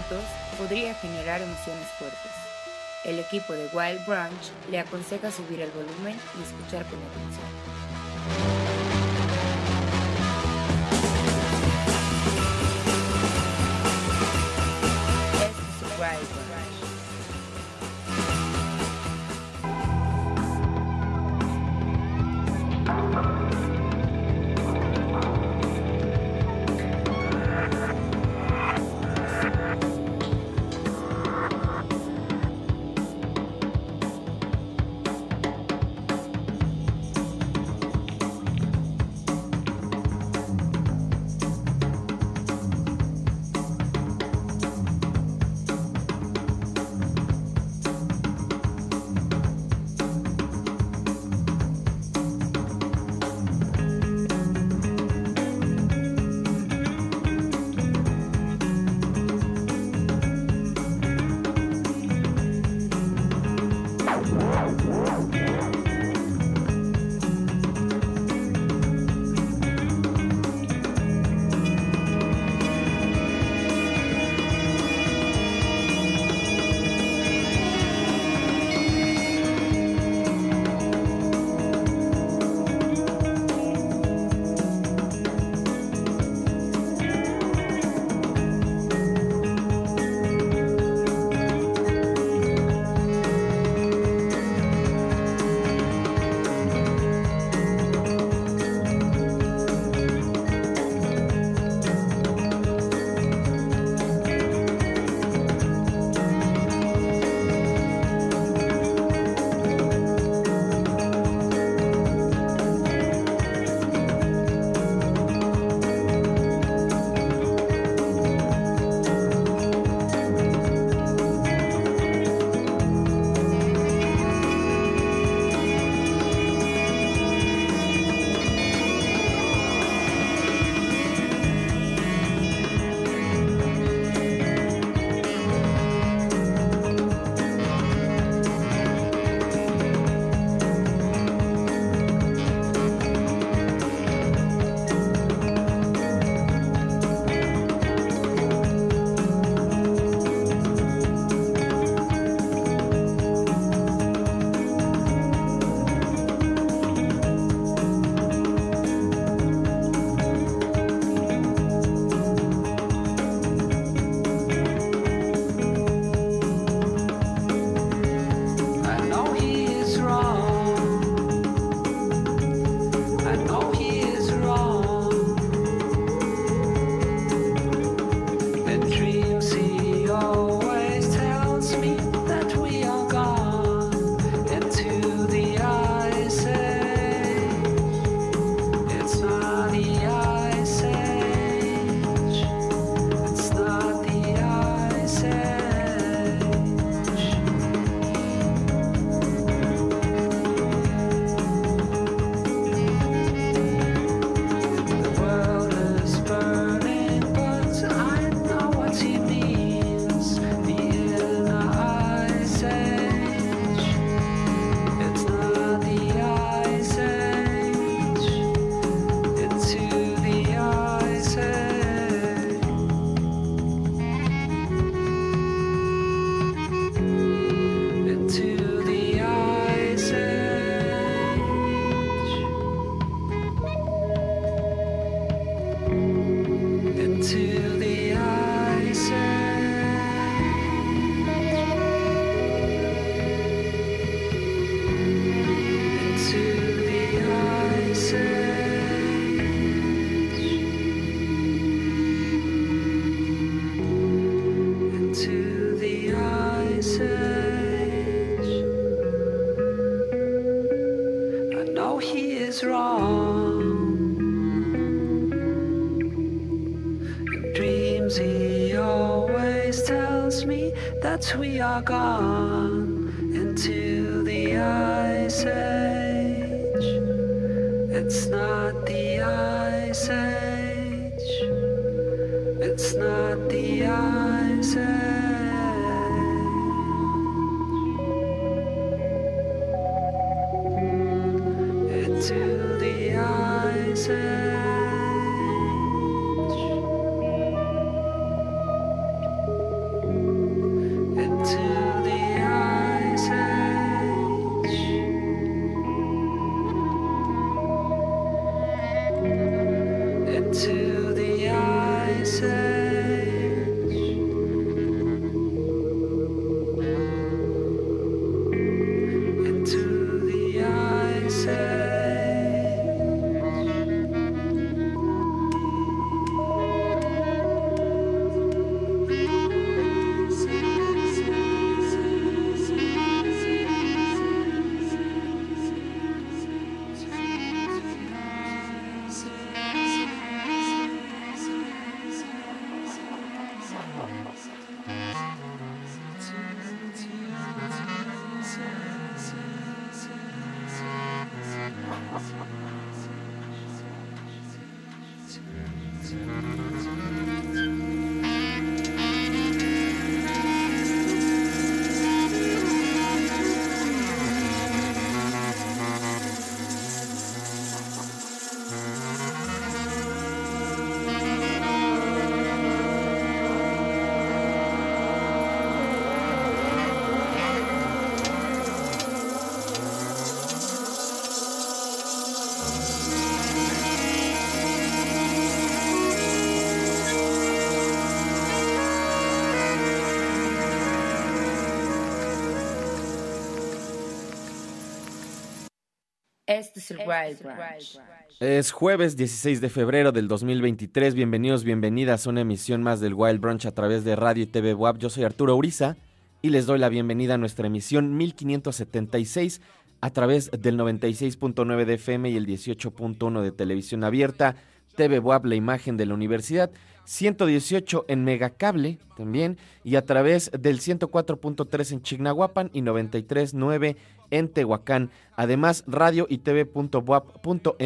minutos podría generar emociones fuertes. El equipo de Wild Branch le aconseja subir el volumen y escuchar con atención. to the eyes. Este es el Wild Branch. Es jueves 16 de febrero del 2023. Bienvenidos, bienvenidas a una emisión más del Wild Brunch a través de Radio y TV WAP. Yo soy Arturo Uriza y les doy la bienvenida a nuestra emisión 1576 a través del 96.9 de FM y el 18.1 de televisión abierta. TV WAP, la imagen de la universidad. 118 en Megacable también y a través del 104.3 en Chignahuapan y 93.9 en Tehuacán. Además, radio y tv.wap.mx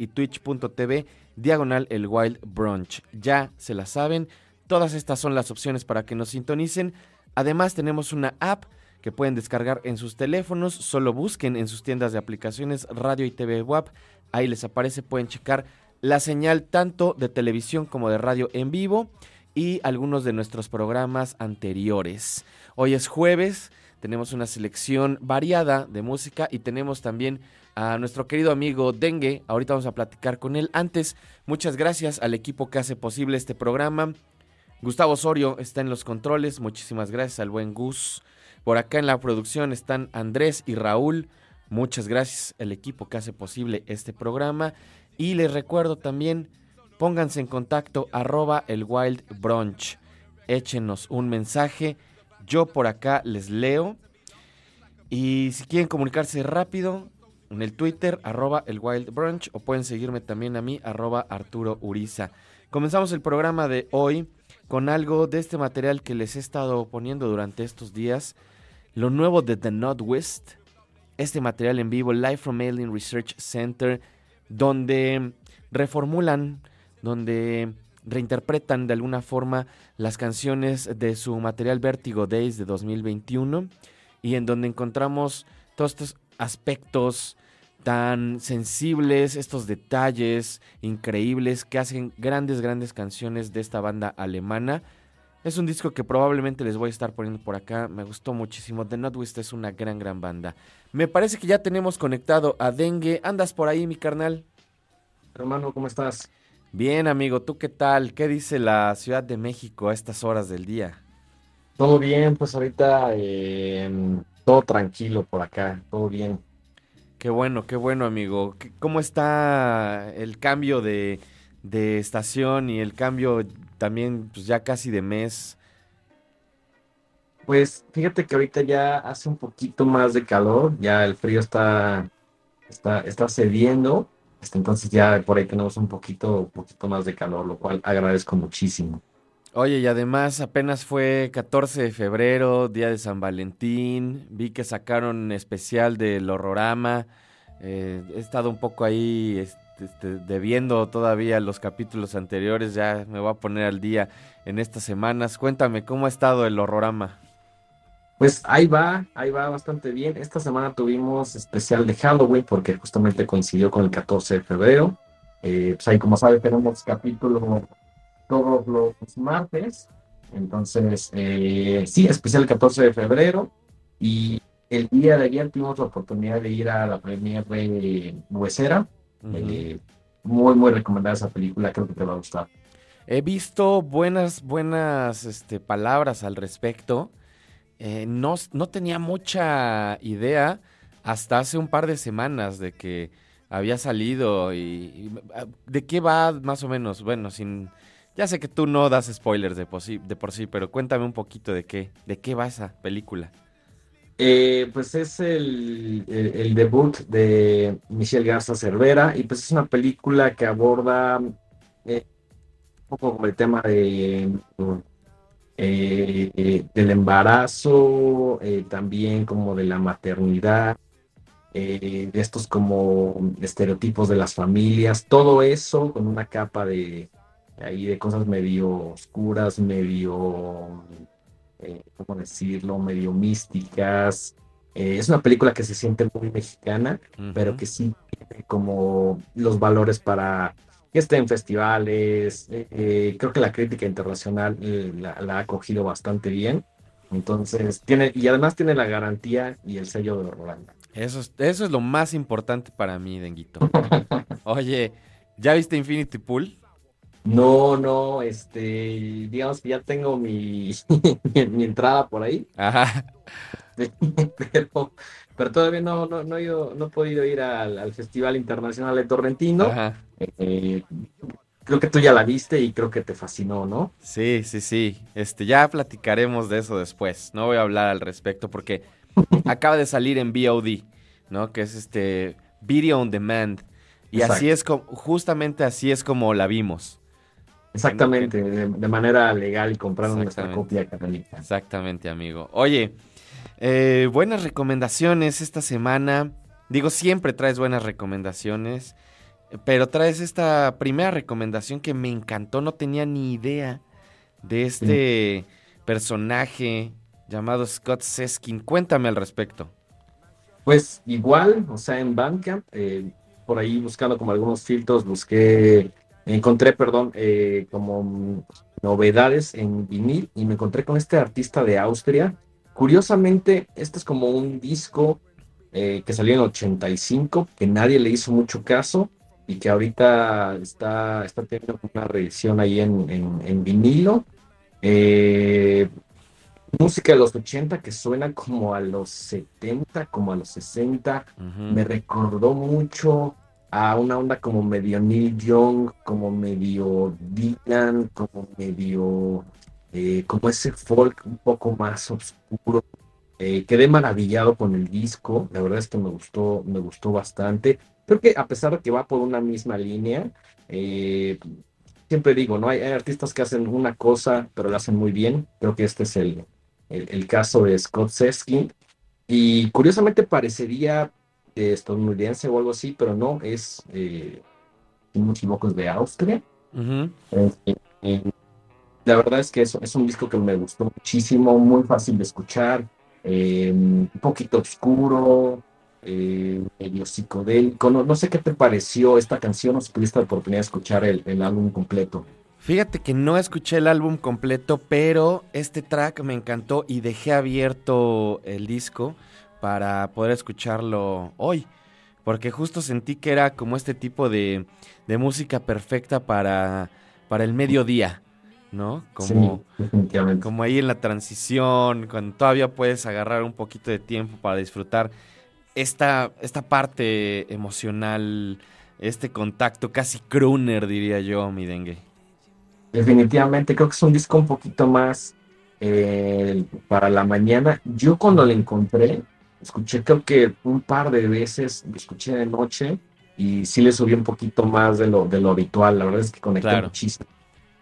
y twitch.tv diagonal el Wild Brunch. Ya se la saben, todas estas son las opciones para que nos sintonicen. Además, tenemos una app que pueden descargar en sus teléfonos. Solo busquen en sus tiendas de aplicaciones Radio y TV WAP. Ahí les aparece, pueden checar la señal tanto de televisión como de radio en vivo y algunos de nuestros programas anteriores. Hoy es jueves, tenemos una selección variada de música y tenemos también a nuestro querido amigo Dengue. Ahorita vamos a platicar con él. Antes, muchas gracias al equipo que hace posible este programa. Gustavo Osorio está en los controles. Muchísimas gracias al buen Gus. Por acá en la producción están Andrés y Raúl. Muchas gracias al equipo que hace posible este programa. Y les recuerdo también, pónganse en contacto arroba el Wild Brunch. Échenos un mensaje. Yo por acá les leo. Y si quieren comunicarse rápido, en el Twitter, arroba el Wild Brunch, o pueden seguirme también a mí, arroba Arturo Uriza. Comenzamos el programa de hoy con algo de este material que les he estado poniendo durante estos días. Lo nuevo de The Northwest. Este material en vivo, live from Alien Research Center, donde reformulan, donde reinterpretan de alguna forma las canciones de su material Vertigo Days de 2021 y en donde encontramos todos estos aspectos tan sensibles, estos detalles increíbles que hacen grandes, grandes canciones de esta banda alemana. Es un disco que probablemente les voy a estar poniendo por acá. Me gustó muchísimo. The Notwist es una gran, gran banda. Me parece que ya tenemos conectado a Dengue. ¿Andas por ahí, mi carnal? Hermano, ¿cómo estás? Bien, amigo. ¿Tú qué tal? ¿Qué dice la Ciudad de México a estas horas del día? Todo bien, pues ahorita eh, todo tranquilo por acá, todo bien. Qué bueno, qué bueno, amigo. ¿Qué- ¿Cómo está el cambio de, de estación y el cambio también, pues ya casi de mes? Pues fíjate que ahorita ya hace un poquito más de calor, ya el frío está, está, está cediendo, entonces ya por ahí tenemos un poquito, poquito más de calor, lo cual agradezco muchísimo. Oye, y además apenas fue 14 de febrero, día de San Valentín. Vi que sacaron especial del Horrorama. Eh, he estado un poco ahí este, este, debiendo todavía los capítulos anteriores. Ya me voy a poner al día en estas semanas. Cuéntame, ¿cómo ha estado el Horrorama? Pues ahí va, ahí va bastante bien. Esta semana tuvimos especial de Halloween porque justamente coincidió con el 14 de febrero. Eh, pues ahí, como sabe, tenemos capítulo todos los martes. Entonces, eh, sí, especial el 14 de febrero. Y el día de ayer tuvimos la oportunidad de ir a la premier de Huesera. Ujú. Eh, muy, muy recomendada esa película, creo que te va a gustar. He visto buenas, buenas este, palabras al respecto. Eh, no, no tenía mucha idea hasta hace un par de semanas de que había salido y, ah, de qué va más o menos. Bueno, sin ya sé que tú no das spoilers de por sí, de por sí pero cuéntame un poquito de qué de qué va esa película. Eh, pues es el, debut de Michelle Garza Cervera y pues es una película que aborda eh, un poco el tema de eh, del embarazo, eh, también como de la maternidad, eh, de estos como estereotipos de las familias, todo eso con una capa de ahí de cosas medio oscuras, medio, ¿cómo decirlo?, medio místicas. Es una película que se siente muy mexicana, uh -huh. pero que sí tiene como los valores para que esté en festivales. Eh, creo que la crítica internacional eh, la, la, ha acogido bastante bien. Entonces, tiene, y además tiene la garantía y el sello de Rolando. Eso es, eso es lo más importante para mí, Denguito. Oye, ¿ya viste Infinity Pool? No, no, este, digamos que ya tengo mi, mi, mi entrada por ahí. Ajá. Pero, pero todavía no, no, no, he, ido, no he podido ir al, al Festival Internacional de Torrentino. Ajá. Eh, creo que tú ya la viste y creo que te fascinó, ¿no? Sí, sí, sí. Este, ya platicaremos de eso después. No voy a hablar al respecto porque acaba de salir en VOD, ¿no? Que es este Video on Demand. Y Exacto. así es como, justamente así es como la vimos. Exactamente, de, de, manera legal y comprando nuestra copia católica. Exactamente, amigo. Oye, eh, buenas recomendaciones esta semana. Digo, siempre traes buenas recomendaciones, pero traes esta primera recomendación que me encantó, no tenía ni idea de este sí. personaje llamado Scott Seskin. Cuéntame al respecto. Pues igual, o sea, en Bandcamp, eh, por ahí buscando como algunos filtros, busqué encontré, perdón, eh, como novedades en vinil y me encontré con este artista de Austria. Curiosamente, este es como un disco eh, que salió en 85, que nadie le hizo mucho caso y que ahorita está, está teniendo una reedición ahí en, en, en vinilo. Eh, música de los 80 que suena como a los 70, como a los 60. Uh -huh. Me recordó mucho a una onda como medio Neil Young, como medio Dylan, como medio, eh, como ese folk un poco más oscuro. Eh, quedé maravillado con el disco, la verdad es que me gustó, me gustó bastante. Creo que a pesar de que va por una misma línea, eh, siempre digo, ¿no? Hay, hay, artistas que hacen una cosa, pero lo hacen muy bien. Creo que este es el, el, el caso de Scott Seskin. Y curiosamente parecería eh, estadounidense o algo así, pero no, es, eh, si no me equivoco, es de Austria. Uh -huh. La verdad es que es, un disco que me gustó muchísimo, muy fácil de escuchar, eh, un poquito oscuro, eh, medio psicodélico. No, sé qué te pareció esta canción o si tuviste la oportunidad de escuchar el, álbum completo. Fíjate que no escuché el álbum completo, pero este track me encantó y dejé abierto el disco para poder escucharlo hoy. Porque justo sentí que era como este tipo de, música perfecta para el mediodía, ¿no? Como, sí, como ahí en la transición, cuando todavía puedes agarrar un poquito de tiempo para disfrutar esta, esta parte emocional, este contacto casi crooner, diría yo, mi dengue. Definitivamente, creo que es un disco un poquito más eh, para la mañana. Yo cuando lo encontré, escuché creo que un par de veces, lo escuché de noche y sí le subí un poquito más de lo, de lo habitual, la verdad es que conecté claro. muchísimo.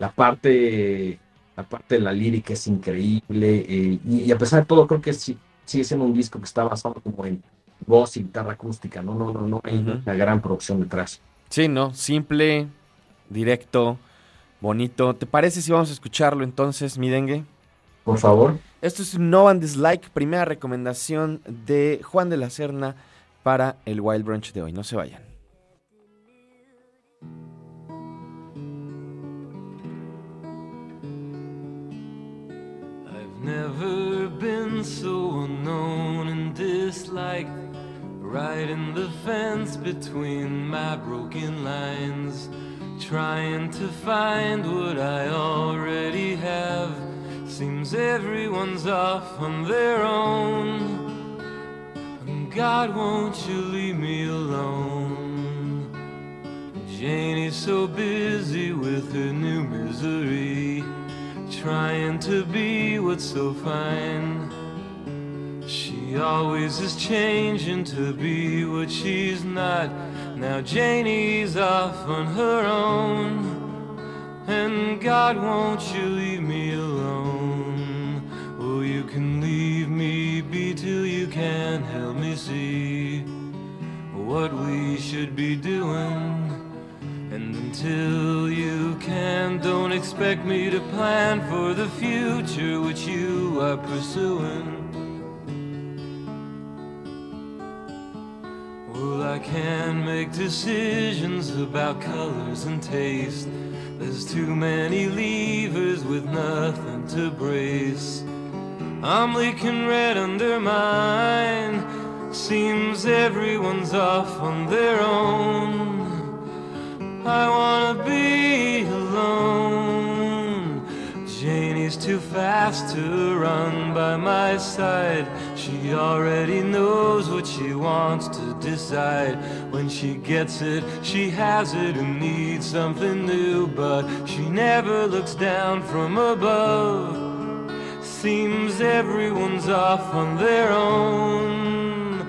La parte, la parte de la lírica es increíble eh, y, y, a pesar de todo creo que sí, sigue siendo un disco que está basado como en voz y guitarra acústica, no, no, no, no hay uh -huh. una gran producción detrás. Sí, no, simple, directo, bonito. ¿Te parece si vamos a escucharlo entonces, mi dengue? Por favor. Esto es No and Dislike, primera recomendación de Juan de la Serna para el Wild Brunch de hoy. No se vayan. Never been so known and disliked. In the fence between my broken lines. trying to find what I already have. Seems everyone's off on their own. And God, won't you leave me alone? Janie's so busy with her new misery, trying to be what's so fine. She always is changing to be what she's not. Now Janie's off on her own. And God, won't you leave me alone? Oh, you can leave me be till you can help me see what we should be doing. Until you can, don't expect me to plan for the future which you are pursuing. Well, I can make decisions about colors and taste. There's too many levers with nothing to brace. I'm leaking red under mine. Seems everyone's off on their own. I wanna be alone. Janie's too fast to run by my side. She already knows what she wants to decide. When she gets it, she has it and needs something new. But she never looks down from above. Seems everyone's off on their own.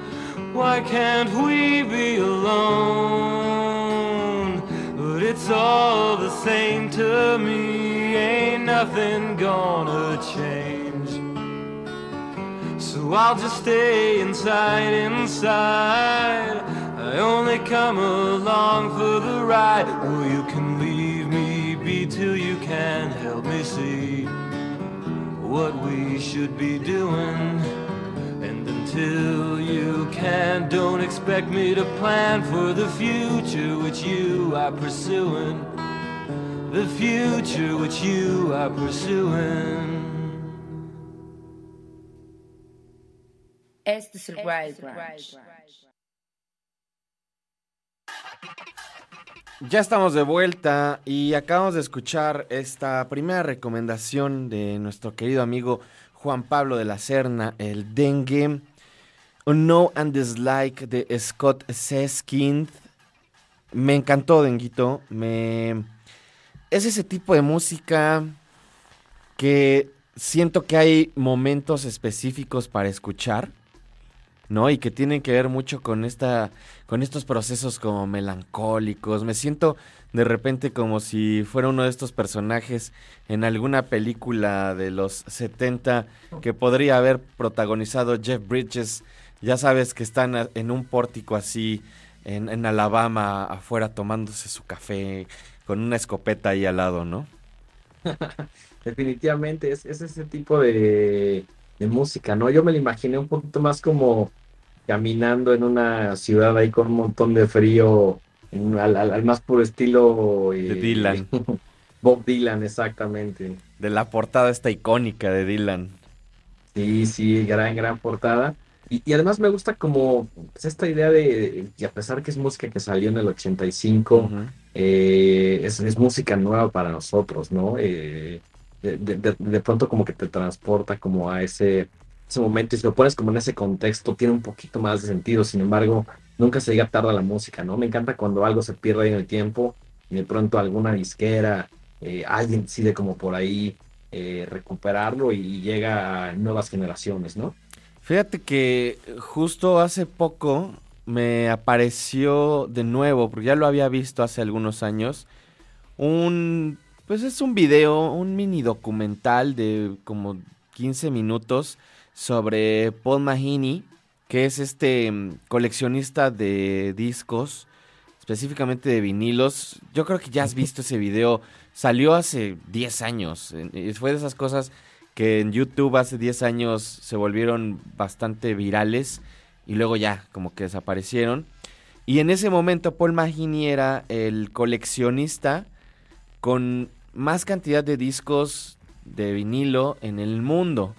Why can't we be alone? All the same to me. Ain't nothing gonna change. So I'll just stay inside, inside. I only come along for the ride. Well, you can leave me be till you can help me see what we should be doing. And until you can, don't expect me to plan for the future which you are pursuing. The future which you are pursuing. Este es el Wild Branch. Ya estamos de vuelta y acabamos de escuchar esta primera recomendación de nuestro querido amigo Juan Pablo de la Serna, el dengue. Un No and Dislike de Scott Seskind. Me encantó, Denguito. Me... Es ese tipo de música que siento que hay momentos específicos para escuchar. ¿no? Y que tienen que ver mucho con esta, con estos procesos como melancólicos. Me siento de repente como si fuera uno de estos personajes en alguna película de los 70 que podría haber protagonizado Jeff Bridges. Ya sabes que están en un pórtico así en, en Alabama afuera tomándose su café con una escopeta ahí al lado, ¿no? Definitivamente es, es ese tipo de, de música, ¿no? Yo me lo imaginé un poquito más como caminando en una ciudad ahí con un montón de frío, en- al, al- más puro estilo De eh, Dylan. Bob Dylan, exactamente. De la portada esta icónica de Dylan. Sí, sí, gran, gran portada. Y, y además me gusta como pues, esta idea de que a pesar que es música que salió en el 85, Ujú. eh, es, es música nueva para nosotros, ¿no? Eh, de, de- de- de pronto como que te transporta como a ese, ese momento y si lo pones como en ese contexto tiene un poquito más de sentido, sin embargo, nunca se llega tarde a la música, ¿no? Me encanta cuando algo se pierde en el tiempo y de pronto alguna disquera, eh, alguien decide como por ahí eh, recuperarlo y llega a nuevas generaciones, ¿no? Fíjate que justo hace poco me apareció de nuevo, porque ya lo había visto hace algunos años, un, pues es un video, un mini documental de como 15 minutos sobre Paul Mahini, que es este mm, coleccionista de discos, específicamente de vinilos. Yo creo que ya has visto ese video, salió hace 10 años, fue de esas cosas que en YouTube hace 10 años se volvieron bastante virales y luego ya como que desaparecieron. Y en ese momento Paul Mahini era el coleccionista con más cantidad de discos de vinilo en el mundo.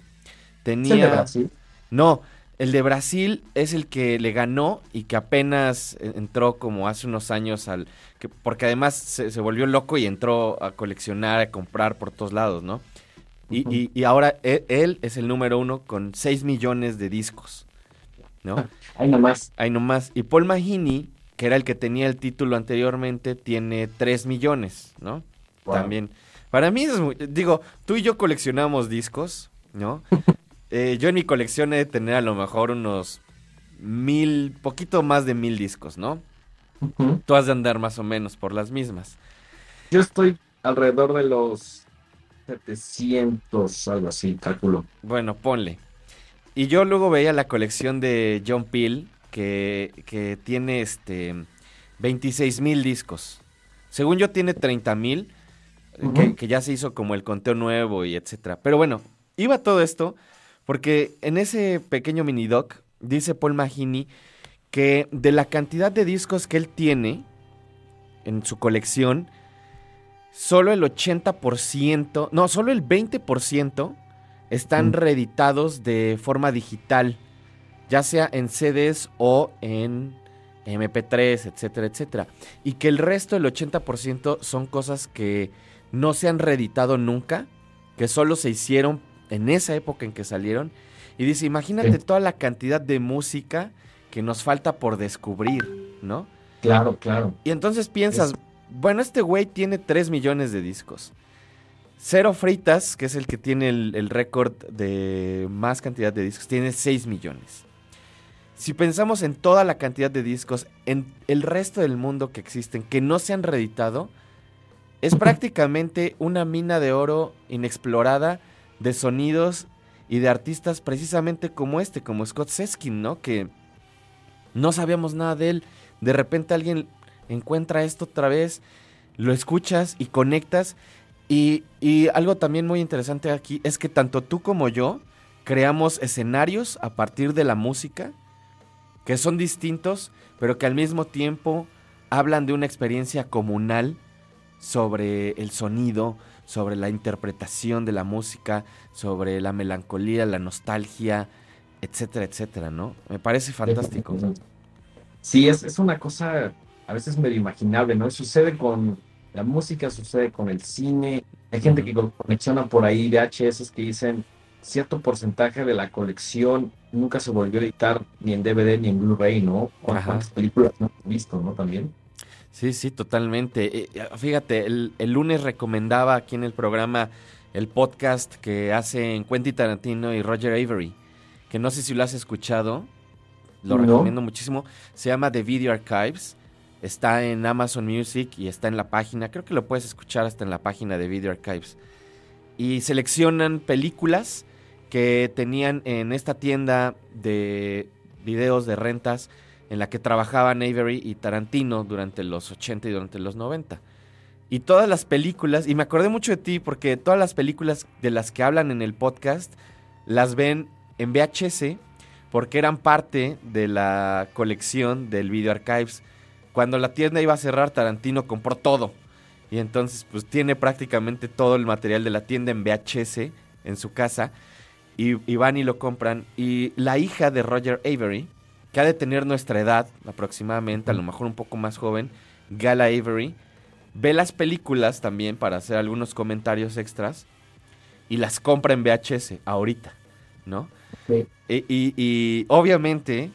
¿Es el de Tenía... Brasil? No, El de Brasil es el que le ganó y que apenas e- entró como hace unos años al... Que, porque además se, se volvió loco y entró a coleccionar, a comprar por todos lados, ¿no? Y, y- y ahora e- él, es el número uno con 6 millones de discos, ¿no? Ahí nomás. Ahí nomás. Y Paul Mahini, que era el que tenía el título anteriormente, tiene 3 millones, ¿no? Wow. También. Para mí es muy... Digo, tú y yo coleccionamos discos, ¿no? Eh, yo en mi colección he de tener a lo mejor unos mil, poquito más de mil discos, ¿no? Tú has de andar más o menos por las mismas. Yo estoy alrededor de los 700, algo así, calculo. Bueno, ponle. Y yo luego veía la colección de John Peel, que, que tiene este 26 mil discos. Según yo tiene 30 mil, eh, que, que ya se hizo como el conteo nuevo y etcétera. Pero bueno, iba todo esto porque en ese pequeño mini doc dice Paul Mahini que de la cantidad de discos que él tiene en su colección, solo el 80%, no, solo el 20% están Mm. reeditados de forma digital, ya sea en CDs o en MP3, etcétera, etcétera. Y que el resto, el 80%, son cosas que no se han reeditado nunca, que solo se hicieron en esa época en que salieron. Y dice, imagínate Sí. toda la cantidad de música que nos falta por descubrir, ¿no? Claro, claro. Y entonces piensas, bueno, este güey tiene 3 millones de discos. Cero Fritas, que es el que tiene el, el récord de más cantidad de discos, tiene 6 millones. Si pensamos en toda la cantidad de discos, en el resto del mundo que existen, que no se han reeditado, es prácticamente una mina de oro inexplorada de sonidos y de artistas precisamente como este, como Scott Seskin, ¿no? Que no sabíamos nada de él. De repente alguien encuentra esto otra vez, lo escuchas y conectas. Y, y algo también muy interesante aquí es que tanto tú como yo creamos escenarios a partir de la música que son distintos, pero que al mismo tiempo hablan de una experiencia comunal sobre el sonido, sobre la interpretación de la música, sobre la melancolía, la nostalgia, etcétera, etcétera, ¿no? Me parece fantástico. Sí, es, es una cosa a veces medio imaginable, ¿no? Sucede con la música, sucede con el cine. Hay gente que co- colecciona por ahí VHS que dicen cierto porcentaje de la colección nunca se volvió a editar ni en DVD ni en Blu-ray, ¿no? ¿Cuán- Ajá. ¿Cuántas películas no hemos visto, ¿no? También. Sí, sí, totalmente. Eh, eh, fíjate, el, el lunes recomendaba aquí en el programa el podcast que hacen Quentin Tarantino y Roger Avery, que no sé si lo has escuchado, lo No. recomiendo muchísimo. Se llama The Video Archives, está en Amazon Music y está en la página, creo que lo puedes escuchar hasta en la página de Video Archives. Y seleccionan películas que tenían en esta tienda de videos de rentas en la que trabajaban Avery y Tarantino durante los 80 y durante los 90. Y todas las películas, y me acordé mucho de ti porque todas las películas de las que hablan en el podcast las ven en VHS porque eran parte de la colección del Video Archives. Cuando la tienda iba a cerrar, Tarantino compró todo. Y entonces pues tiene prácticamente todo el material de la tienda en VHS en su casa. Y, y van y lo compran. Y la hija de Roger Avery, que ha de tener nuestra edad aproximadamente, a lo mejor un poco más joven, Gala Avery, ve las películas también para hacer algunos comentarios extras y las compra en VHS ahorita, ¿no? Sí. Y, y- y obviamente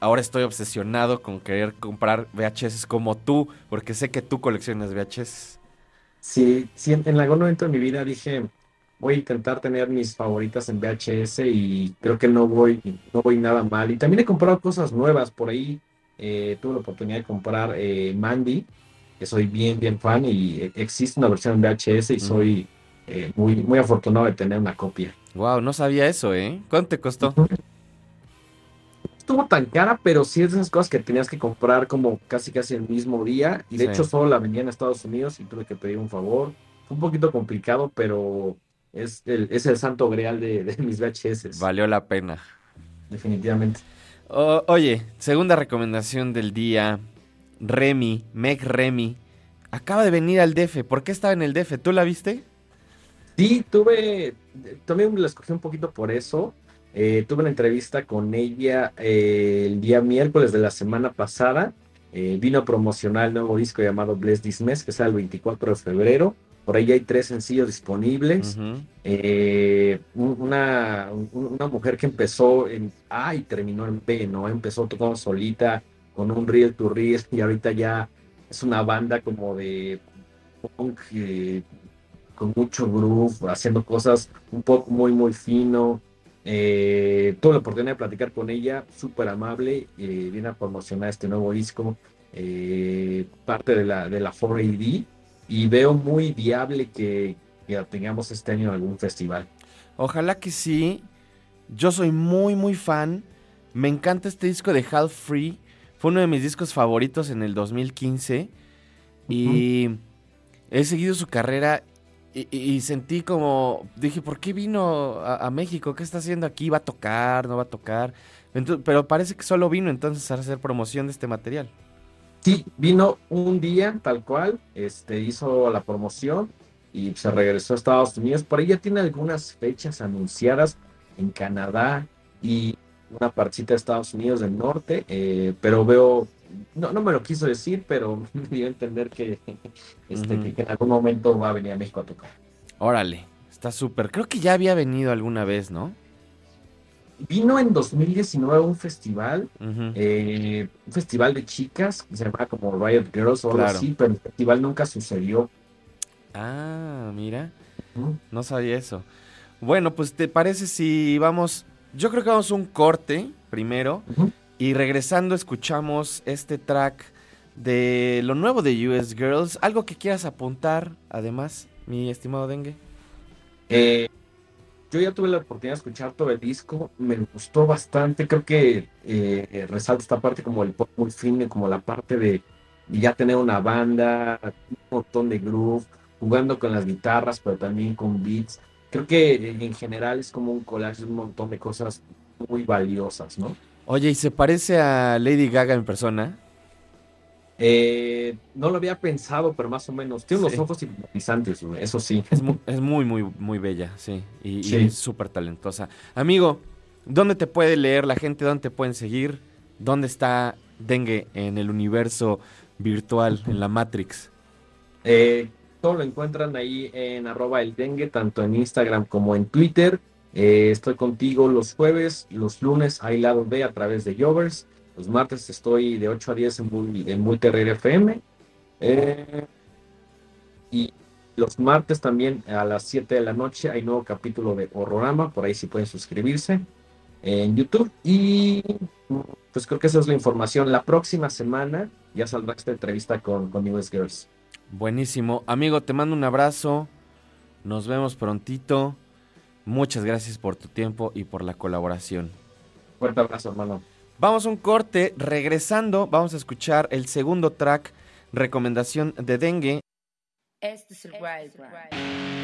ahora estoy obsesionado con querer comprar VHS como tú, porque sé que tú coleccionas VHS. Sí, sí, en en algún momento de mi vida dije, voy a intentar tener mis favoritas en VHS y creo que no voy, no voy nada mal. Y también he comprado cosas nuevas por ahí. eh, tuve la oportunidad de comprar eh, Mandy, que soy bien, bien fan y eh, existe una versión en VHS y Mm. soy eh, muy, muy afortunado de tener una copia. Wow, no sabía eso, ¿eh? ¿Cuánto te costó? Estuvo tan cara, pero sí es de esas cosas que tenías que comprar como casi casi el mismo día. Y de Sí. hecho solo la vendía en Estados Unidos y tuve que pedir un favor. Fue un poquito complicado, pero es el, es el santo grial de, de mis VHS. Valió la pena. Definitivamente. O- oye, segunda recomendación del día. Remy, Meg Remy, acaba de venir al DF. ¿Por qué estaba en el DF? ¿Tú la viste? Sí, tuve, también la escogí un poquito por eso. Eh, tuve una entrevista con ella eh, el día miércoles de la semana pasada. Eh, vino a promocionar el nuevo disco llamado Bless This Mess, que sale el 24 de febrero. Por ahí hay tres sencillos disponibles. Eh, un- una, un- una mujer que empezó en A y terminó en B, ¿no? Empezó tocando solita con un reel to reel y ahorita ya es una banda como de punk eh, con mucho groove, haciendo cosas un poco muy, muy fino. Eh, tuve la oportunidad de platicar con ella, súper amable, viene a promocionar este nuevo disco, eh, parte de la, de la 4AD, y veo muy viable que, tengamos este año algún festival. Ojalá que sí. Yo soy muy, muy fan. Me encanta este disco de Half Free. Fue uno de mis discos favoritos en el 2015. Y he seguido su carrera y, y- y sentí como... Dije, ¿por qué vino a, a México? ¿Qué está haciendo aquí? ¿Va a tocar? ¿No va a tocar? Entonces, pero parece que solo vino entonces a hacer promoción de este material. Sí, vino un día tal cual, este, hizo la promoción y se regresó a Estados Unidos. Por ahí ya tiene algunas fechas anunciadas en Canadá y una partecita de Estados Unidos del norte, eh, pero veo, no, no me lo quiso decir, pero me dio a entender que, este, que en algún momento va a venir a México a tocar. Órale, está súper. Creo que ya había venido alguna vez, ¿no? Vino en 2019 a un festival eh, un festival de chicas que se llama como Riot Girls o algo Claro. así, pero el festival nunca sucedió. Ah, mira. No sabía eso. Bueno, pues ¿te parece si vamos... Yo creo que vamos a un corte primero y regresando escuchamos este track de lo nuevo de US Girls. ¿Algo que quieras apuntar además, mi estimado Dengue? Eh, yo ya tuve la oportunidad de escuchar todo el disco, me gustó bastante, creo que eh, resalta esta parte como el pop muy fino, como la parte de ya tener una banda, un montón de groove, jugando con las guitarras, pero también con beats. Creo que eh, en general es como un collage de un montón de cosas muy valiosas, ¿no? Oye, ¿y se parece a Lady Gaga en persona? Eh, no lo había pensado, pero más o menos. Tiene unos Sí. ojos hipnotizantes, eso sí. Es muy, es muy, muy, muy bella, sí. Y, es súper talentosa. Amigo, ¿dónde te puede leer la gente? ¿Dónde te pueden seguir? ¿Dónde está Dengue en el universo virtual, en la Matrix? Eh, todo lo encuentran ahí en arroba el dengue, tanto en Instagram como en Twitter. Eh, estoy contigo los jueves, los lunes hay lado B a través de Jovers. Los martes estoy de 8 a 10 en, Mul- en FM. Eh, y los martes también a las 7 de la noche hay nuevo capítulo de Horrorama, por ahí sí pueden suscribirse en YouTube. Y pues creo que esa es la información. La próxima semana ya saldrá esta entrevista con, con US Girls. Buenísimo. Amigo, te mando un abrazo. Nos vemos prontito. Muchas gracias por tu tiempo y por la colaboración. Fuerte abrazo, hermano. Vamos a un corte. Regresando, vamos a escuchar el segundo track, recomendación de Dengue. Este es el.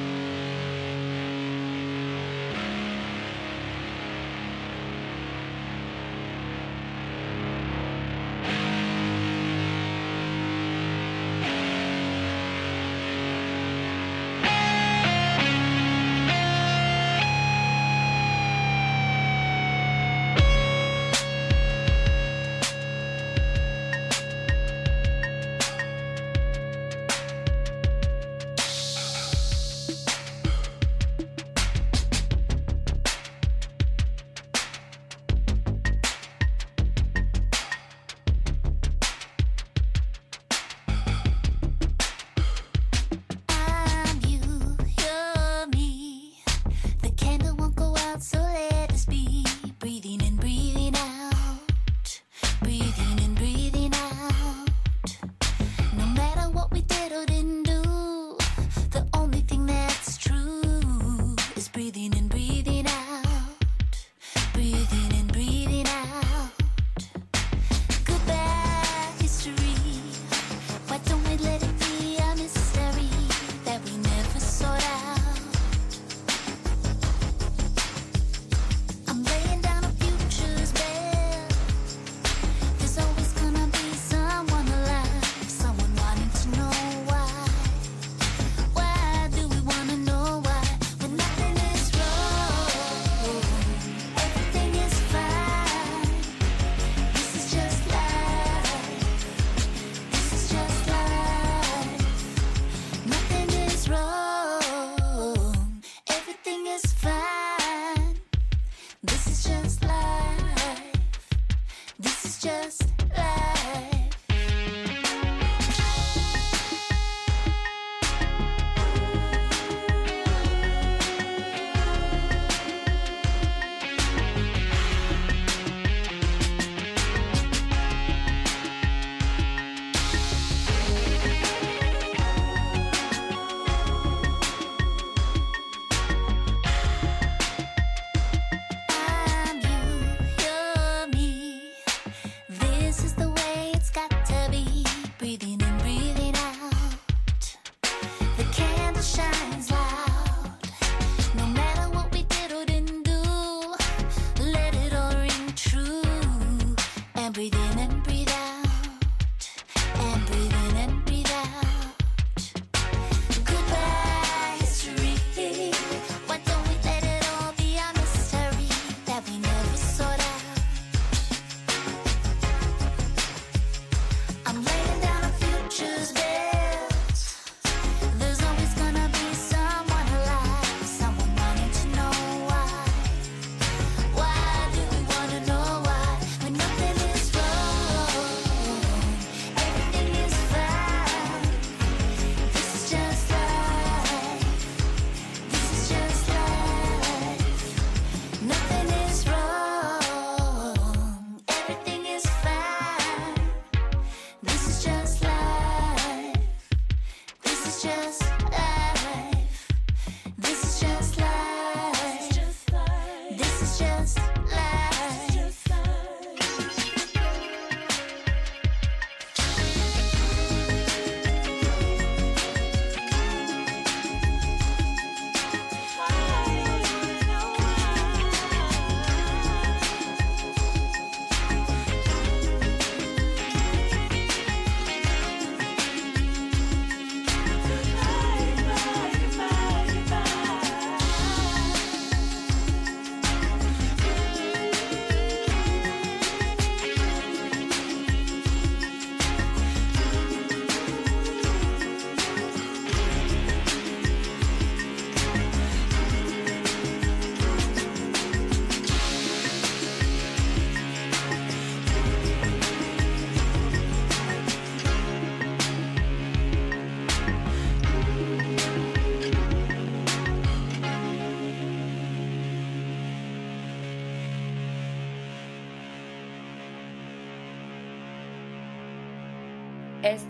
Es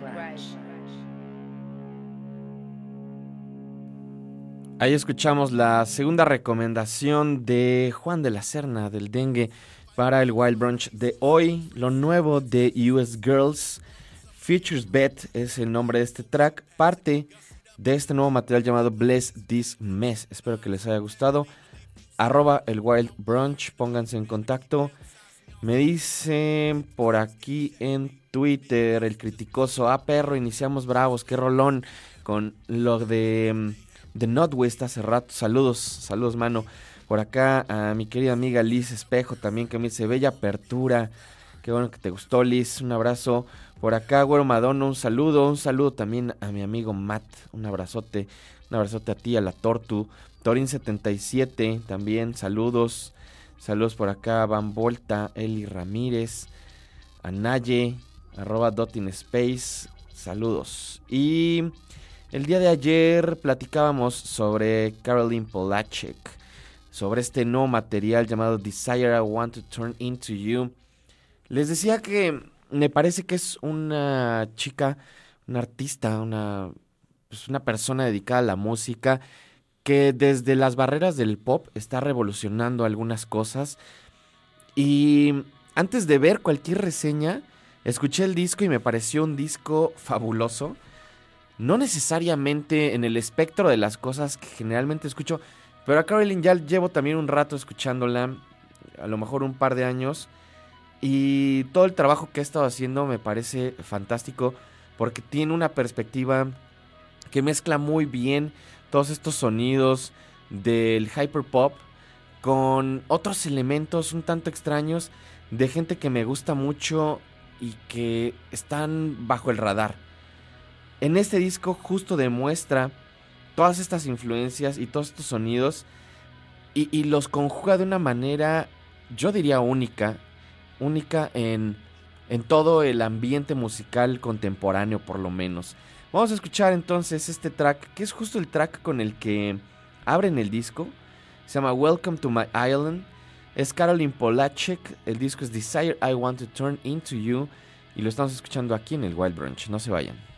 Branch. Ahí escuchamos la segunda recomendación de Juan de la Serna del dengue para el Wild Brunch de hoy. Lo nuevo de US Girls. Futures Bet es el nombre de este track. Parte de este nuevo material llamado Bless This Mess. Espero que les haya gustado. Arroba el Wild Brunch. Pónganse en contacto. Me dicen por aquí en Twitter el criticoso. Ah, perro, iniciamos bravos. Qué rolón con lo de, mm, de Northwest hace rato. Saludos, saludos, mano. Por acá a mi querida amiga Liz Espejo también que me dice bella apertura. Qué bueno que te gustó, Liz. Un abrazo. Por acá, Güero Madonna, un saludo. Un saludo también a mi amigo Matt. Un abrazote. Un abrazote a ti, a la Tortu. Torin77 también. Saludos. Saludos por acá. Van Volta, Eli Ramírez. A Naye. Arroba Dotting Space. Saludos. Y el día de ayer platicábamos sobre Caroline Polachek. Sobre este nuevo material llamado Desire I Want to Turn Into You. Les decía que me parece que es una chica, una artista, una, pues una persona dedicada a la música que desde las barreras del pop está revolucionando algunas cosas. Y antes de ver cualquier reseña, escuché el disco y me pareció un disco fabuloso. No necesariamente en el espectro de las cosas que generalmente escucho, pero a Caroline ya llevo también un rato escuchándola, a lo mejor un par de años. Y todo el trabajo que ha estado haciendo me parece fantástico porque tiene una perspectiva que mezcla muy bien todos estos sonidos del hyperpop con otros elementos un tanto extraños de gente que me gusta mucho y que están bajo el radar. En este disco justo demuestra todas estas influencias y todos estos sonidos y, los conjuga de una manera, yo diría única, única en, en todo el ambiente musical contemporáneo por lo menos. Vamos a escuchar entonces este track, que es justo el track con el que abren el disco. Se llama Welcome to My Island. Es Caroline Polachek. El disco es Desire I Want to Turn Into You. Y lo estamos escuchando aquí en el Wild Brunch. No se vayan.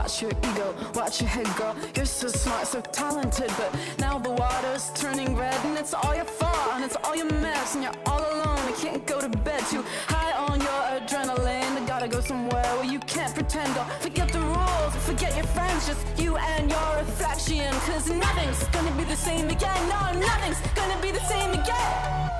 Watch your ego, watch your head go. You're so smart, so talented, but now the water's turning red, and it's all your fault, and it's all your mess, and you're all alone. You can't go to bed too high on your adrenaline. You gotta go somewhere where you can't pretend. Go forget the rules, forget your friends, just you and your reflection. Cause nothing's gonna be the same again. No, nothing's gonna be the same again.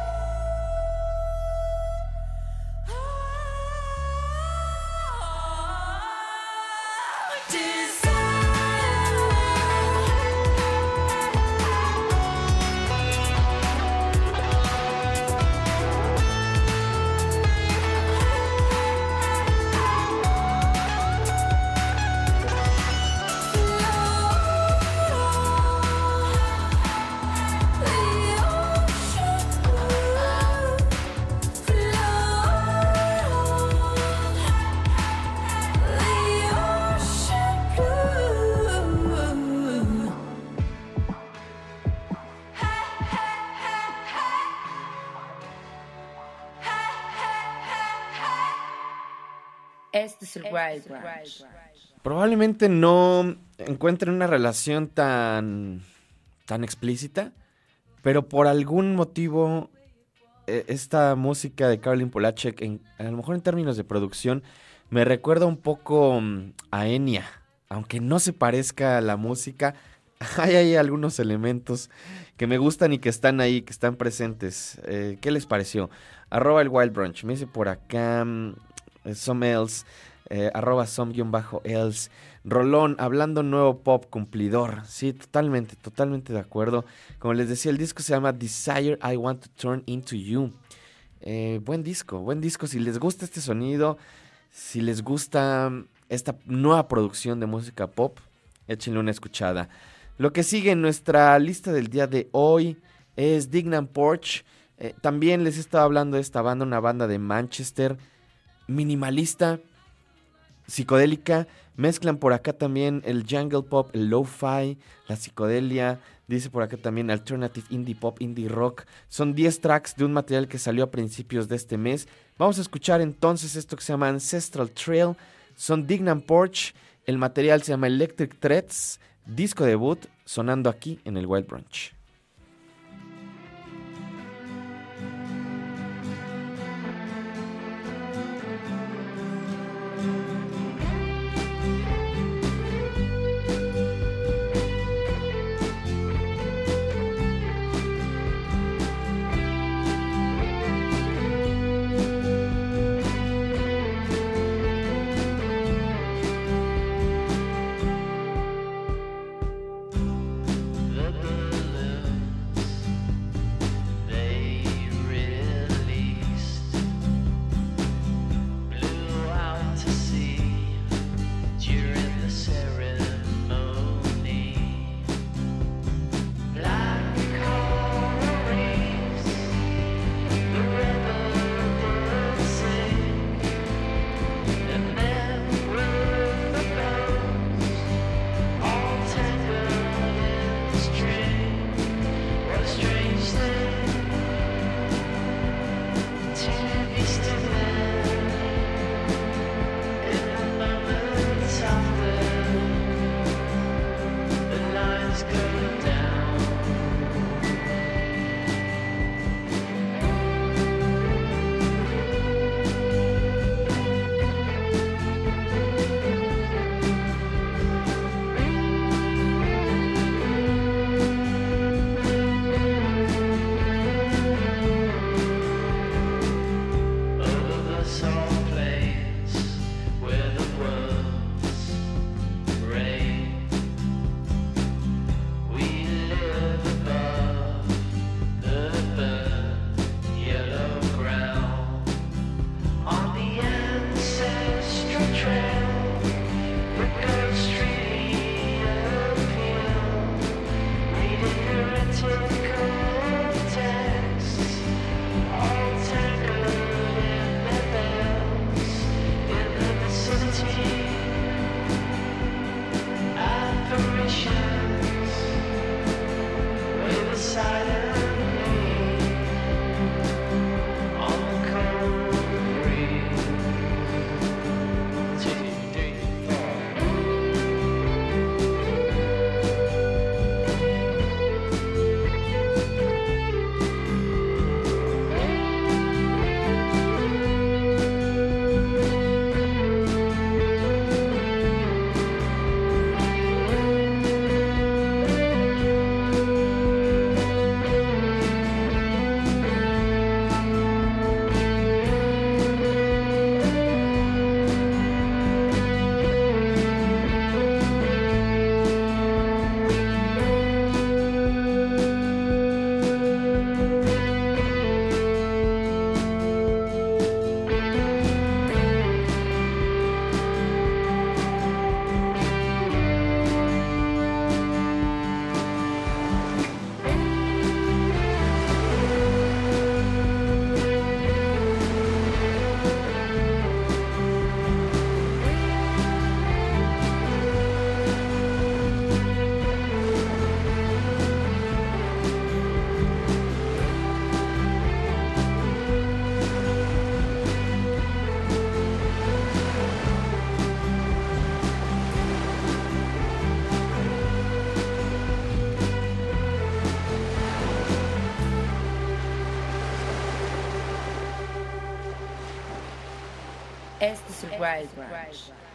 Wild. Probablemente no encuentren una relación tan, tan explícita, pero por algún motivo eh, esta música de Caroline Polachek, en- a lo mejor en términos de producción, me recuerda un poco mm, a Enya, aunque no se parezca a la música. Hay ahí algunos elementos que me gustan y que están ahí, que están presentes. Eh, ¿Qué les pareció? Arroba el Wild Brunch. Me dice por acá mm, eh, some else. Eh, arroba some-else. Rolón, hablando nuevo pop cumplidor. Sí, totalmente, totalmente de acuerdo. Como les decía, el disco se llama Desire I Want to Turn Into You. Eh, buen disco, buen disco. Si les gusta este sonido, si les gusta esta nueva producción de música pop, échenle una escuchada. Lo que sigue en nuestra lista del día de hoy es Dignam Porch. Eh, también les estaba hablando de esta banda, una banda de Manchester, minimalista, psicodélica. Mezclan por acá también el jungle pop, el lo-fi, la psicodelia. Dice por acá también alternative indie pop, indie rock. Son 10 tracks de un material que salió a principios de este mes. Vamos a escuchar entonces esto que se llama Ancestral Trail. Son Dignam Porch. El material se llama Electric Threads. Disco debut sonando aquí en el Wild Brunch.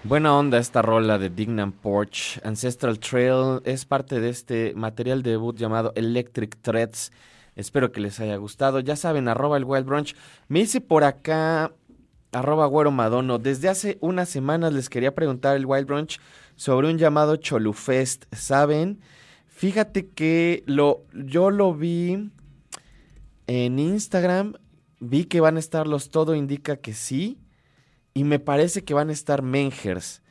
Buena onda esta rola de Dignam Porch. Ancestral Trail es parte de este material debut llamado Electric Threads. Espero que les haya gustado. Ya saben, arroba el Wild Brunch. Me hice por acá, arroba Güero Madono. Desde hace unas semanas les quería preguntar el Wild Brunch sobre un llamado Cholufest. ¿Saben? Fíjate que lo, yo lo vi en Instagram. Vi que van a estar los todo indica que sí. Y me parece que van a estar Mengers.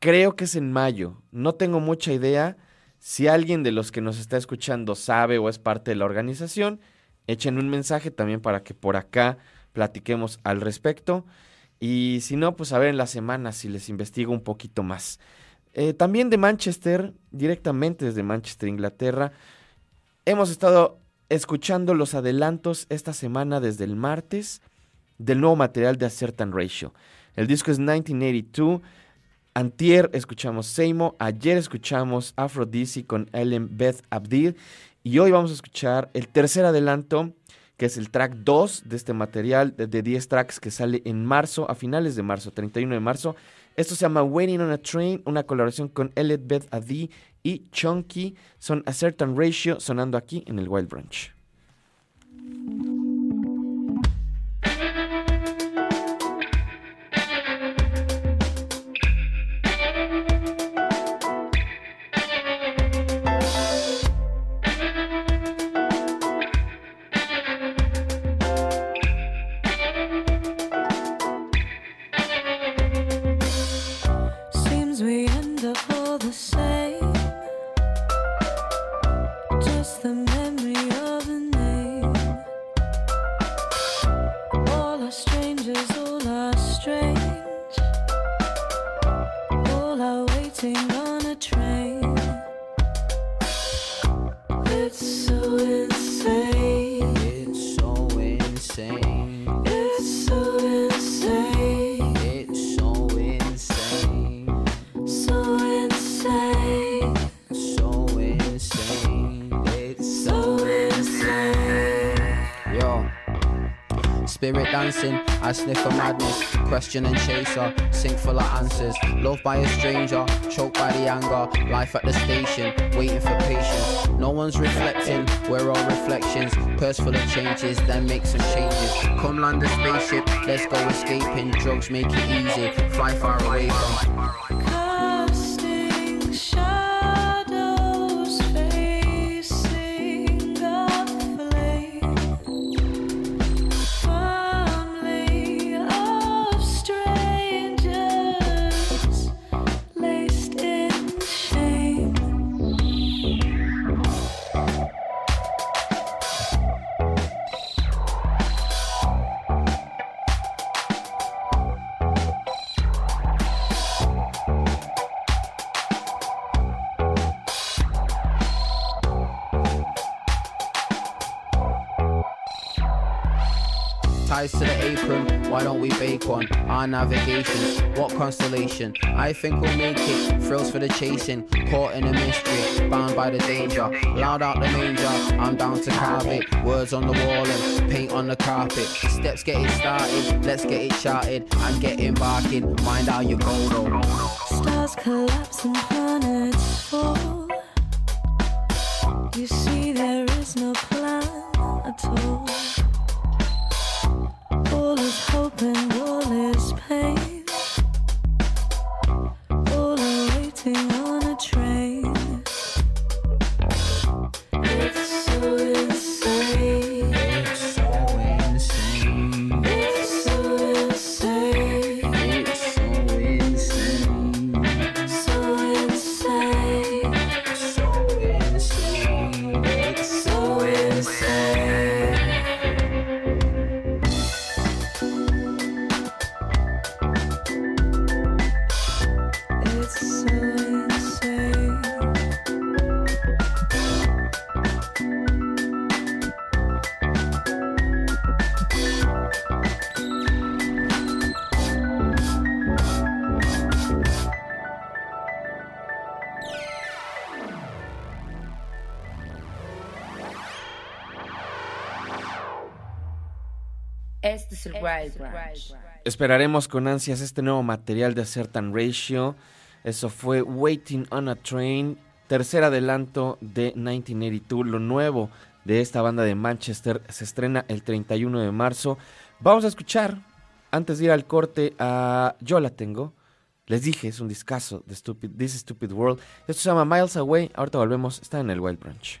Creo que es en mayo. No tengo mucha idea. Si alguien de los que nos está escuchando sabe o es parte de la organización, echen un mensaje también para que por acá platiquemos al respecto. Y si no, pues a ver en la semana si les investigo un poquito más. Eh, también de Manchester, directamente desde Manchester, Inglaterra, hemos estado escuchando los adelantos esta semana desde el martes del nuevo material de A Certain Ratio. El disco es 1982. Antier escuchamos Seimo, ayer escuchamos Aphrodisi con Ellen Beth Abdil y hoy vamos a escuchar el tercer adelanto, que es el track 2 de este material de de 10 tracks que sale en marzo, a finales de marzo, 31 de marzo. Esto se llama Waiting on a Train, una colaboración con Elliot Beth Adi y Chunky. Son A Certain Ratio sonando aquí en el Wild Branch. Sniff a madness. Question and chaser, sink full of answers. Loved by a stranger, choked by the anger. Life at the station, waiting for patience. No one's reflecting, we're all reflections. Purse full of changes, then make some changes. Come land a spaceship, let's go escaping. Drugs make it easy, fly far away from. Navigation, what constellation? I think we'll make it. Thrills for the chasing, caught in a mystery, bound by the danger. Loud out the manger, I'm down to carve it. Words on the wall and paint on the carpet. Steps get it started, let's get it charted. I'm getting barking, mind how you go though. Stars collapse and planets fall. You see, there is no plan at. All Esperaremos con ansias este nuevo material de Certain Ratio. Eso fue Waiting on a Train, tercer adelanto de 1982. Lo nuevo de esta banda de Manchester se estrena el 31 de marzo. Vamos a escuchar, antes de ir al corte, a Yo la tengo. Les dije, es un discazo de Stupid, This Stupid World. Esto se llama Miles Away. Ahorita volvemos, está en el Wild Branch.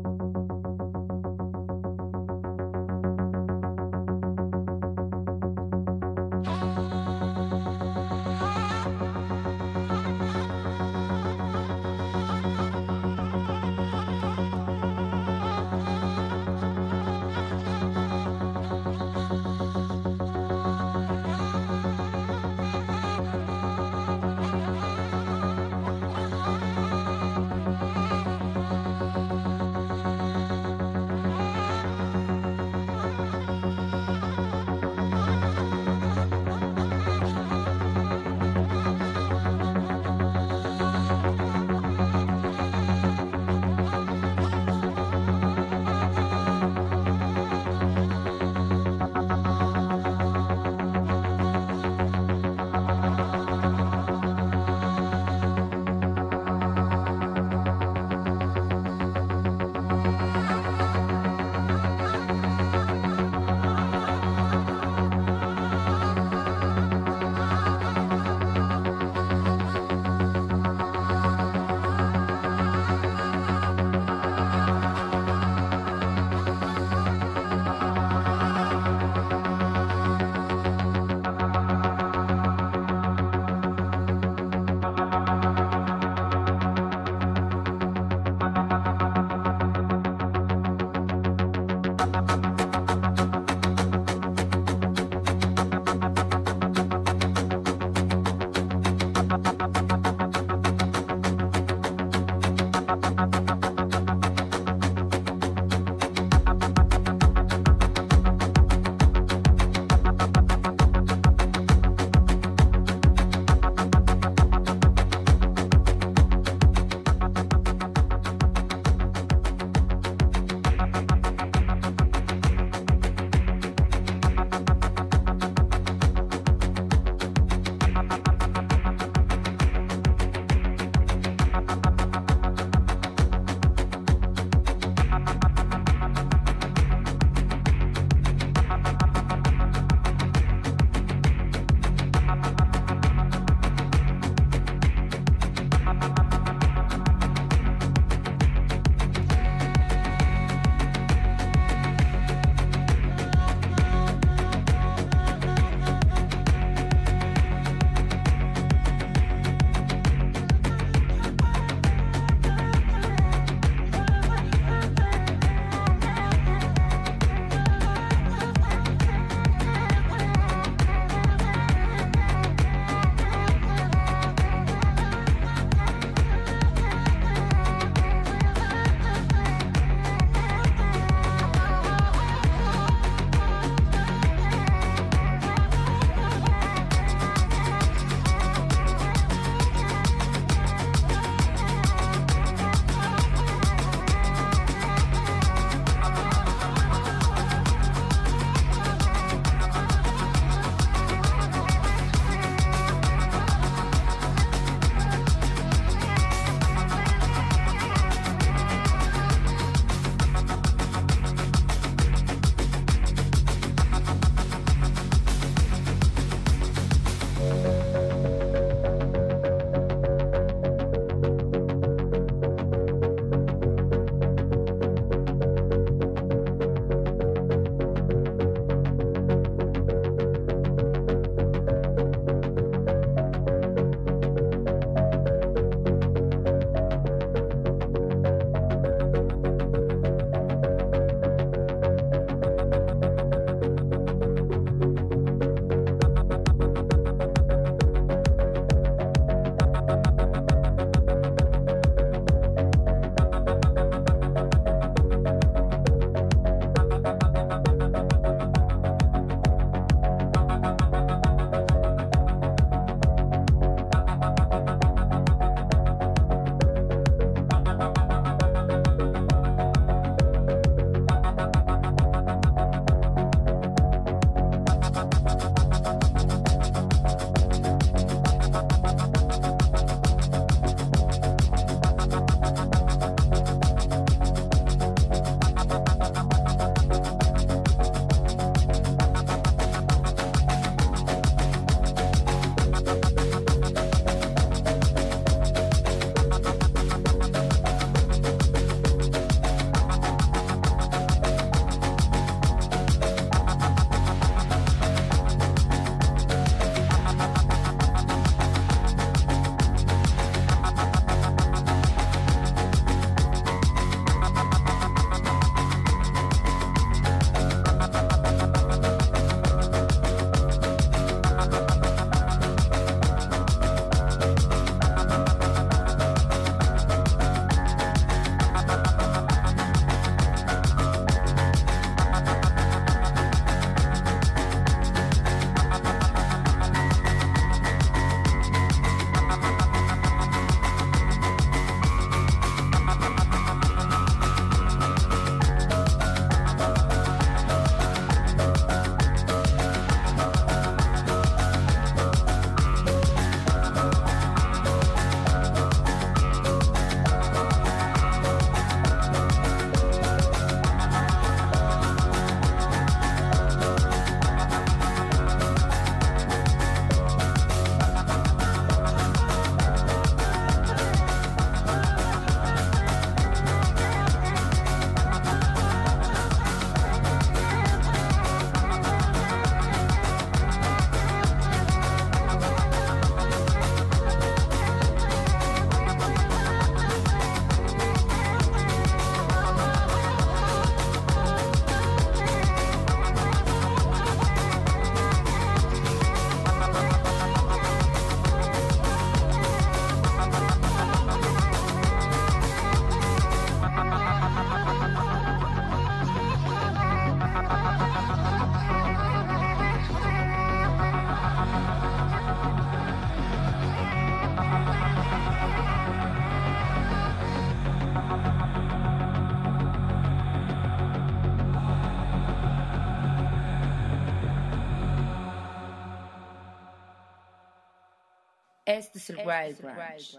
el Wild Branch.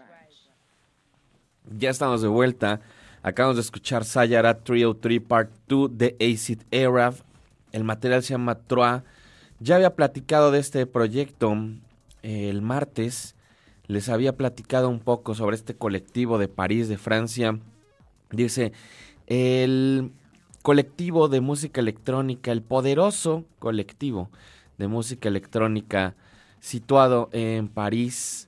Ya estamos de vuelta. Acabamos de escuchar Sayara 303 Part 2 de Acid Arab. El material se llama Troa. Ya había platicado de este proyecto eh, el martes. Les había platicado un poco sobre este colectivo de París, de Francia. Dice, el colectivo de música electrónica, el poderoso colectivo de música electrónica situado en París,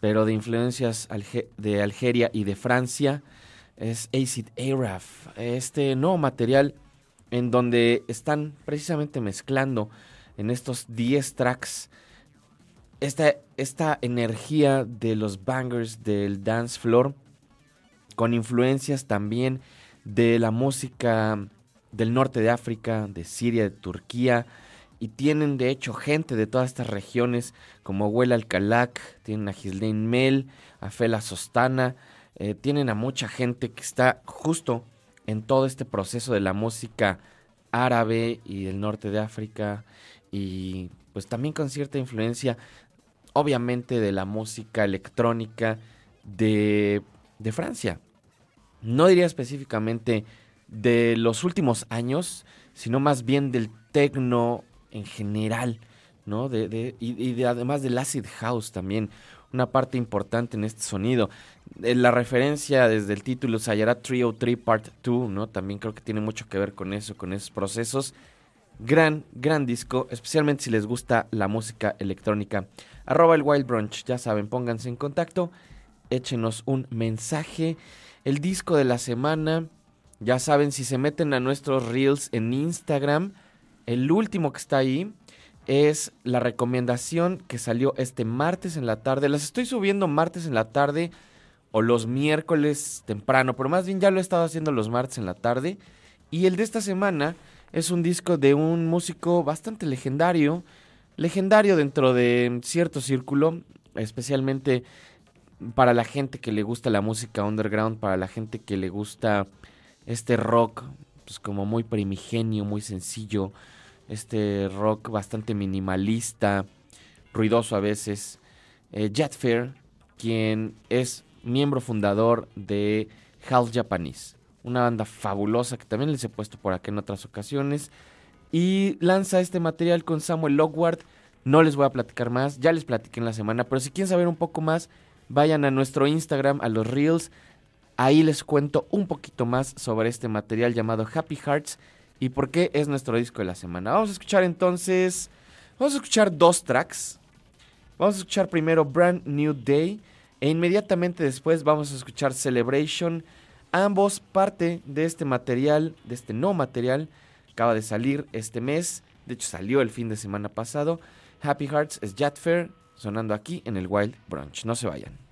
pero de influencias de Algeria y de Francia, es Acid Arab. Este nuevo material en donde están precisamente mezclando en estos 10 tracks esta, esta energía de los bangers del dance floor con influencias también de la música del norte de África, de Siria, de Turquía, y tienen de hecho gente de todas estas regiones como Huela Alcalac, tienen a Ghislaine Mel, a Fela Sostana, eh, tienen a mucha gente que está justo en todo este proceso de la música árabe y del norte de África y pues también con cierta influencia obviamente de la música electrónica de, de Francia. No diría específicamente de los últimos años, sino más bien del techno en general, ¿no? De, de- y, de- además del acid house también, una parte importante en este sonido. Eh, La referencia desde el título Sayara 303 Part 2, ¿no? También creo que tiene mucho que ver con eso, con esos procesos. Gran, gran disco, especialmente si les gusta la música electrónica. Arroba el Wild Brunch, ya saben, pónganse en contacto, échenos un mensaje. El disco de la semana, ya saben, si se meten a nuestros reels en Instagram, el último que está ahí es la recomendación que salió este martes en la tarde. Las estoy subiendo martes en la tarde o los miércoles temprano, pero más bien ya lo he estado haciendo los martes en la tarde. Y el de esta semana es un disco de un músico bastante legendario, legendario dentro de cierto círculo, especialmente para la gente que le gusta la música underground, para la gente que le gusta este rock, pues como muy primigenio, muy sencillo, este rock bastante minimalista, ruidoso a veces. Eh, Jet Fair, quien es miembro fundador de Half Japanese, una banda fabulosa que también les he puesto por acá en otras ocasiones. Y lanza este material con Samuel Lockward. No les voy a platicar más, ya les platiqué en la semana, pero si quieren saber un poco más, vayan a nuestro Instagram, a los Reels. Ahí les cuento un poquito más sobre este material llamado Happy Hearts y por qué es nuestro disco de la semana. Vamos a escuchar entonces, vamos a escuchar dos tracks. Vamos a escuchar primero Brand New Day e inmediatamente después vamos a escuchar Celebration. Ambos parte de este material, de este no material, acaba de salir este mes. De hecho salió el fin de semana pasado. Happy Hearts es Jet Fair, sonando aquí en el Wild Brunch. No se vayan.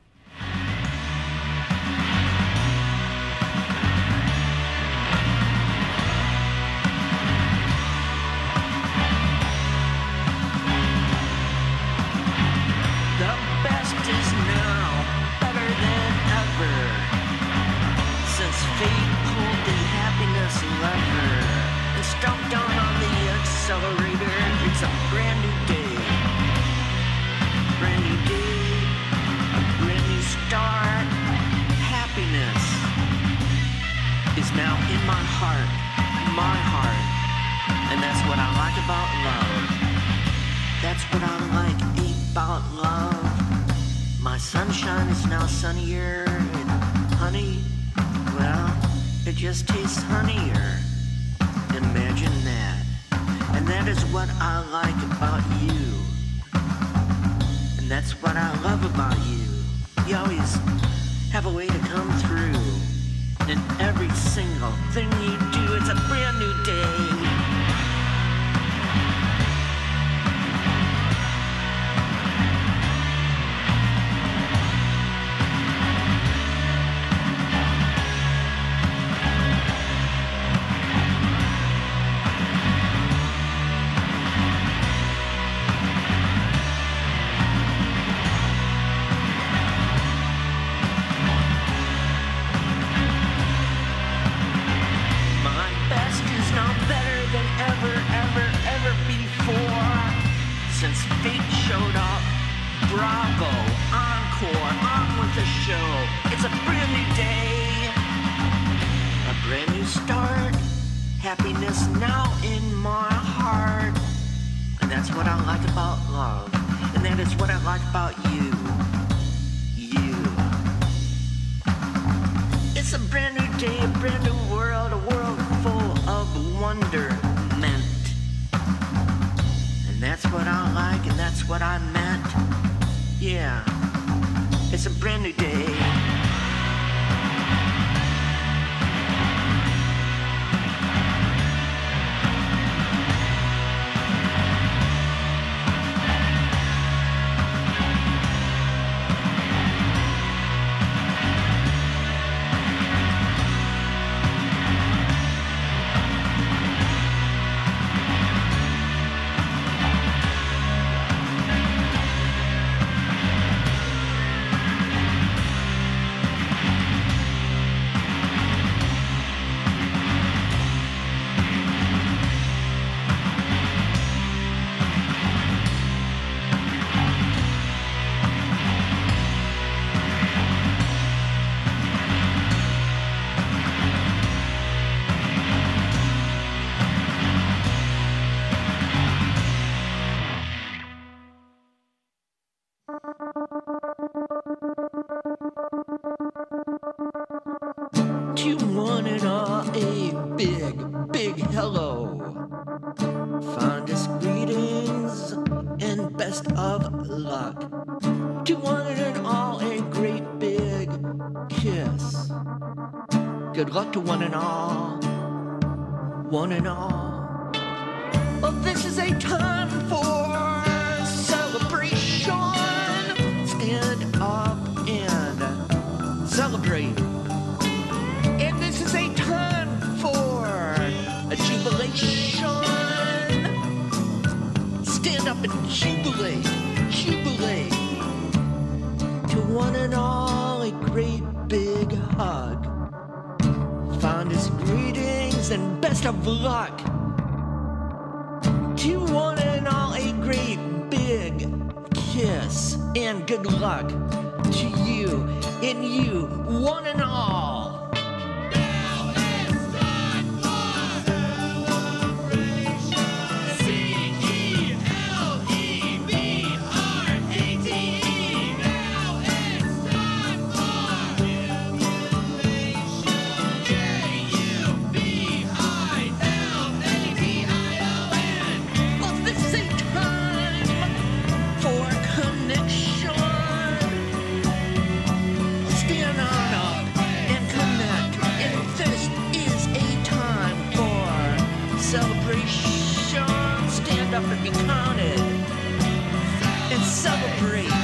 free.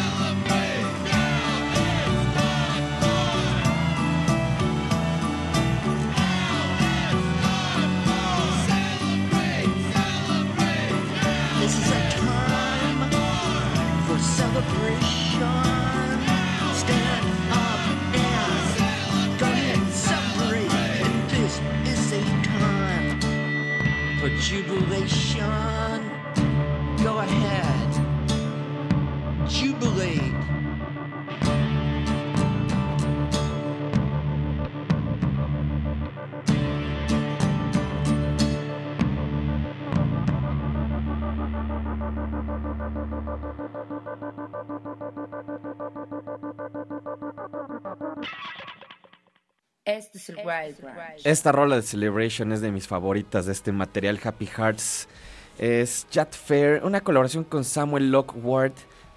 Es el Wild Branch. Esta rola de Celebration es de mis favoritas de este material Happy Hearts. Es Chat Fair, una colaboración con Samuel Lockward.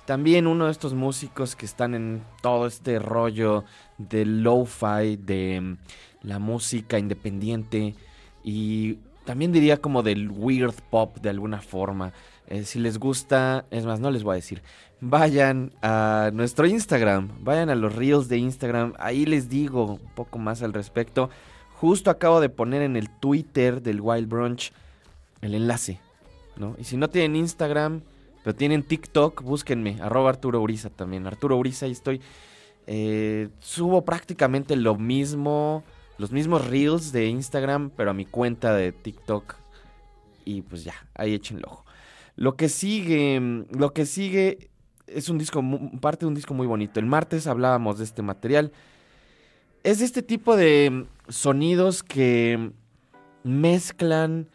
También uno de estos músicos que están en todo este rollo de lo-fi, de mm, la música independiente y también diría como del weird pop de alguna forma. Eh, si les gusta, es más, no les voy a decir. Vayan a nuestro Instagram, vayan a los reels de Instagram, ahí les digo un poco más al respecto. Justo acabo de poner en el Twitter del Wild Brunch el enlace, ¿no? Y si no tienen Instagram, pero tienen TikTok, búsquenme, arroba Arturo Uriza también. Arturo Uriza, ahí estoy. Eh, subo prácticamente lo mismo, los mismos reels de Instagram, pero a mi cuenta de TikTok. Y pues ya, ahí echen el ojo. Lo que sigue, lo que sigue es un disco, parte de un disco muy bonito. El martes hablábamos de este material. Es de este tipo de mm, sonidos que mezclan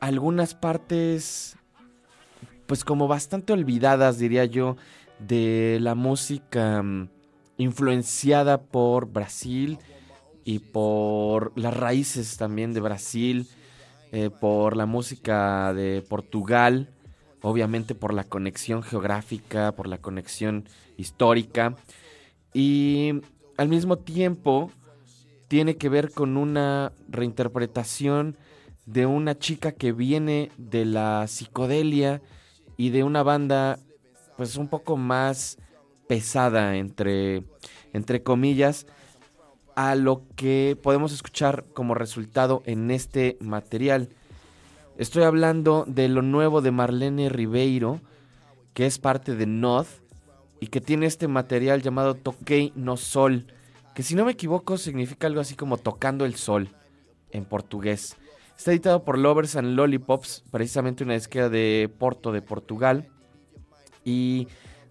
algunas partes, pues como bastante olvidadas, diría yo, de la música mm, influenciada por Brasil y por las raíces también de Brasil, eh, por la música de Portugal, obviamente por la conexión geográfica, por la conexión histórica y al mismo tiempo tiene que ver con una reinterpretación de una chica que viene de la psicodelia y de una banda pues un poco más pesada entre entre comillas a lo que podemos escuchar como resultado en este material. Estoy hablando de lo nuevo de Marlene Ribeiro, que es parte de Nod y que tiene este material llamado Toquei no Sol, que si no me equivoco significa algo así como tocando el sol en portugués. Está editado por Lovers and Lollipops, precisamente una disquera de Porto de Portugal. Y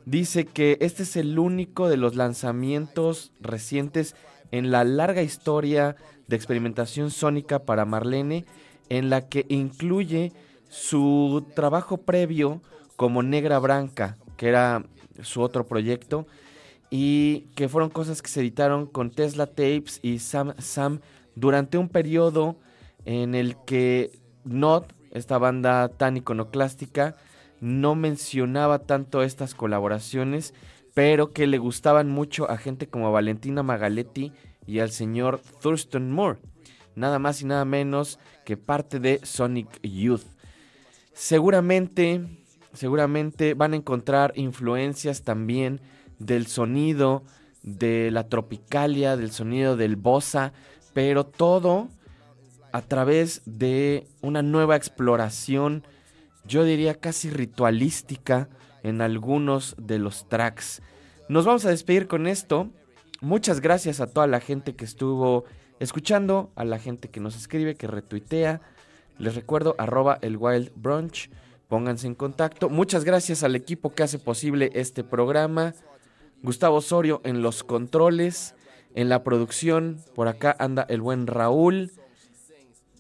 dice que este es el único de los lanzamientos recientes en la larga historia de experimentación sónica para Marlene, en la que incluye su trabajo previo como Negra Branca, que era su otro proyecto, y que fueron cosas que se editaron con Tesla Tapes y Sam Sam durante un periodo en el que Not, esta banda tan iconoclástica, no mencionaba tanto estas colaboraciones, pero que le gustaban mucho a gente como Valentina Magaletti y al señor Thurston Moore, nada más y nada menos parte de Sonic Youth. Seguramente, seguramente van a encontrar influencias también del sonido de la tropicalia, del sonido del bossa, pero todo a través de una nueva exploración, yo diría casi ritualística en algunos de los tracks. Nos vamos a despedir con esto. Muchas gracias a toda la gente que estuvo escuchando, a la gente que nos escribe, que retuitea. Les recuerdo, arroba el Wild Brunch. Pónganse en contacto. Muchas gracias al equipo que hace posible este programa. Gustavo Osorio en los controles, en la producción. Por acá anda el buen Raúl.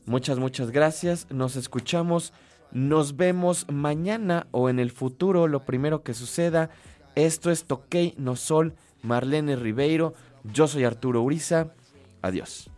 Muchas, muchas gracias. Nos escuchamos. Nos vemos mañana o en el futuro, lo primero que suceda. Esto es Toquei No Sol, Marlene Ribeiro. Yo soy Arturo Uriza. Adiós.